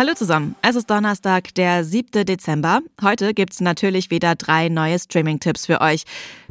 Hallo zusammen, es ist Donnerstag, der 7. Dezember. Heute gibt's natürlich wieder drei neue Streaming-Tipps für euch.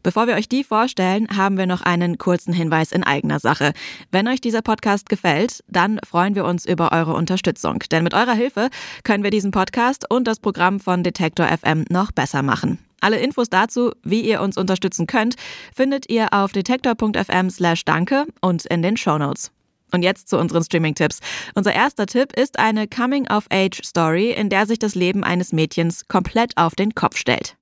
Bevor wir euch die vorstellen, haben wir noch einen kurzen Hinweis in eigener Sache. Wenn euch dieser Podcast gefällt, dann freuen wir uns über eure Unterstützung. Denn mit eurer Hilfe können wir diesen Podcast und das Programm von Detektor FM noch besser machen. Alle Infos dazu, wie ihr uns unterstützen könnt, findet ihr auf detektor.fm slash danke und in den Show Notes. Und jetzt zu unseren Streaming-Tipps. Unser erster Tipp ist eine Coming-of-Age-Story, in der sich das Leben eines Mädchens komplett auf den Kopf stellt.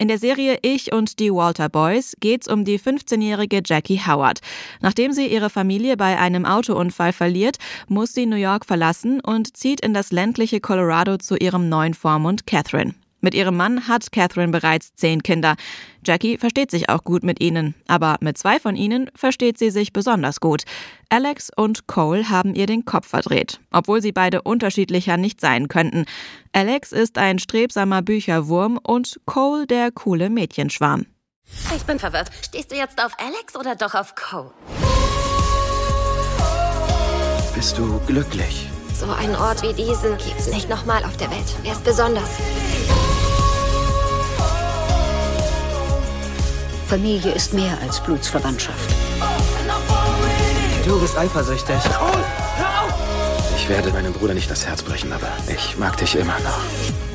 In der Serie Ich und die Walter Boys geht's um die 15-jährige Jackie Howard. Nachdem sie ihre Familie bei einem Autounfall verliert, muss sie New York verlassen und zieht in das ländliche Colorado zu ihrem neuen Vormund Catherine. Mit ihrem Mann hat Catherine bereits zehn Kinder. Jackie versteht sich auch gut mit ihnen, aber mit zwei von ihnen versteht sie sich besonders gut. Alex und Cole haben ihr den Kopf verdreht, obwohl sie beide unterschiedlicher nicht sein könnten. Alex ist ein strebsamer Bücherwurm und Cole der coole Mädchenschwarm. Ich bin verwirrt. Stehst du jetzt auf Alex oder doch auf Cole? Bist du glücklich? So einen Ort wie diesen gibt's nicht nochmal auf der Welt. Er ist besonders. Familie ist mehr als Blutsverwandtschaft. Du bist eifersüchtig. Ich werde meinem Bruder nicht das Herz brechen, aber ich mag dich immer noch.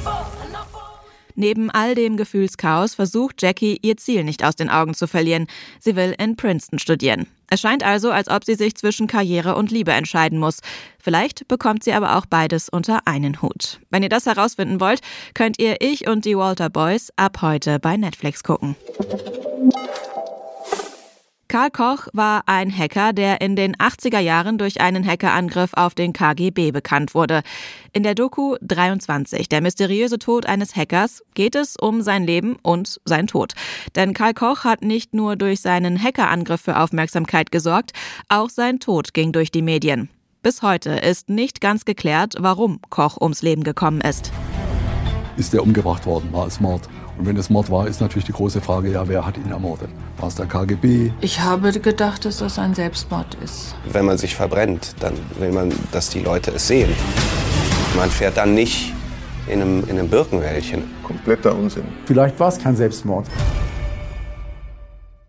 Neben all dem Gefühlschaos versucht Jackie, ihr Ziel nicht aus den Augen zu verlieren. Sie will in Princeton studieren. Es scheint also, als ob sie sich zwischen Karriere und Liebe entscheiden muss. Vielleicht bekommt sie aber auch beides unter einen Hut. Wenn ihr das herausfinden wollt, könnt ihr Ich und die Walter Boys ab heute bei Netflix gucken. Karl Koch war ein Hacker, der in den 80er Jahren durch einen Hackerangriff auf den KGB bekannt wurde. In der Doku 23, der mysteriöse Tod eines Hackers, geht es um sein Leben und sein Tod. Denn Karl Koch hat nicht nur durch seinen Hackerangriff für Aufmerksamkeit gesorgt, auch sein Tod ging durch die Medien. Bis heute ist nicht ganz geklärt, warum Koch ums Leben gekommen ist. Ist er umgebracht worden? War es Mord? Und wenn es Mord war, ist natürlich die große Frage, ja, wer hat ihn ermordet? War es der KGB? Ich habe gedacht, dass das ein Selbstmord ist. Wenn man sich verbrennt, dann will man, dass die Leute es sehen. Man fährt dann nicht in einem, in einem Birkenwäldchen. Kompletter Unsinn. Vielleicht war es kein Selbstmord.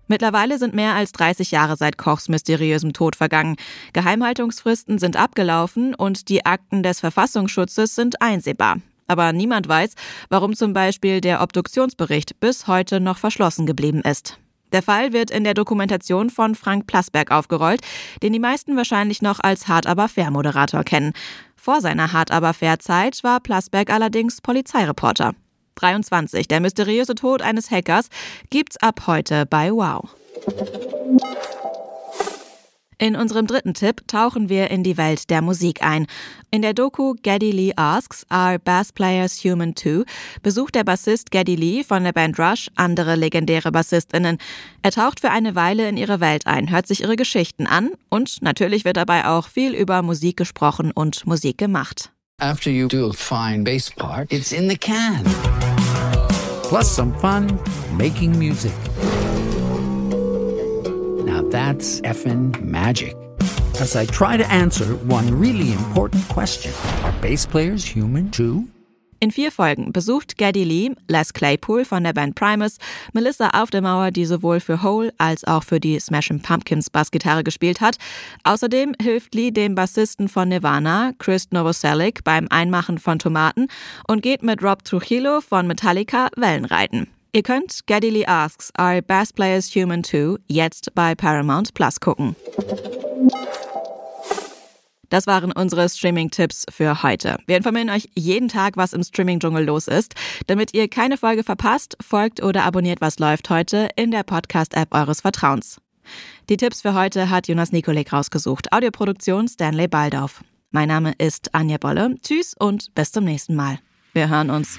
Mittlerweile sind mehr als 30 Jahre seit Kochs mysteriösem Tod vergangen. Geheimhaltungsfristen sind abgelaufen und die Akten des Verfassungsschutzes sind einsehbar. Aber niemand weiß, warum zum Beispiel der Obduktionsbericht bis heute noch verschlossen geblieben ist. Der Fall wird in der Dokumentation von Frank Plasberg aufgerollt, den die meisten wahrscheinlich noch als Hart aber fair Moderator kennen. Vor seiner Hart aber fair Zeit war Plasberg allerdings Polizeireporter. 23, der mysteriöse Tod eines Hackers, gibt's ab heute bei Wow. In unserem dritten Tipp tauchen wir in die Welt der Musik ein. In der Doku Geddy Lee Asks, Are Bass Players Human Too? besucht der Bassist Geddy Lee von der Band Rush andere legendäre BassistInnen. Er taucht für eine Weile in ihre Welt ein, hört sich ihre Geschichten an und natürlich wird dabei auch viel über Musik gesprochen und Musik gemacht. After you do a fine bass part, it's in the can. Plus some fun making music. That's effing magic. As I try to answer one really important question Are bass players human too? In vier Folgen besucht Geddy Lee, Les Claypool von der Band Primus, Melissa Auf der Mauer, die sowohl für Hole als auch für die Smashing Pumpkins Bassgitarre gespielt hat. Außerdem hilft Lee dem Bassisten von Nirvana, Chris Novoselic, beim Einmachen von Tomaten und geht mit Rob Trujillo von Metallica Wellenreiten. Ihr könnt Lee Asks, Are Bass Players Human Too? jetzt bei Paramount Plus gucken. Das waren unsere Streaming-Tipps für heute. Wir informieren euch jeden Tag, was im Streaming-Dschungel los ist. Damit ihr keine Folge verpasst, folgt oder abonniert Was läuft heute in der Podcast-App eures Vertrauens. Die Tipps für heute hat Jonas Nikolek rausgesucht. Audioproduktion Stanley Baldorf. Mein Name ist Anja Bolle. Tschüss und bis zum nächsten Mal. Wir hören uns.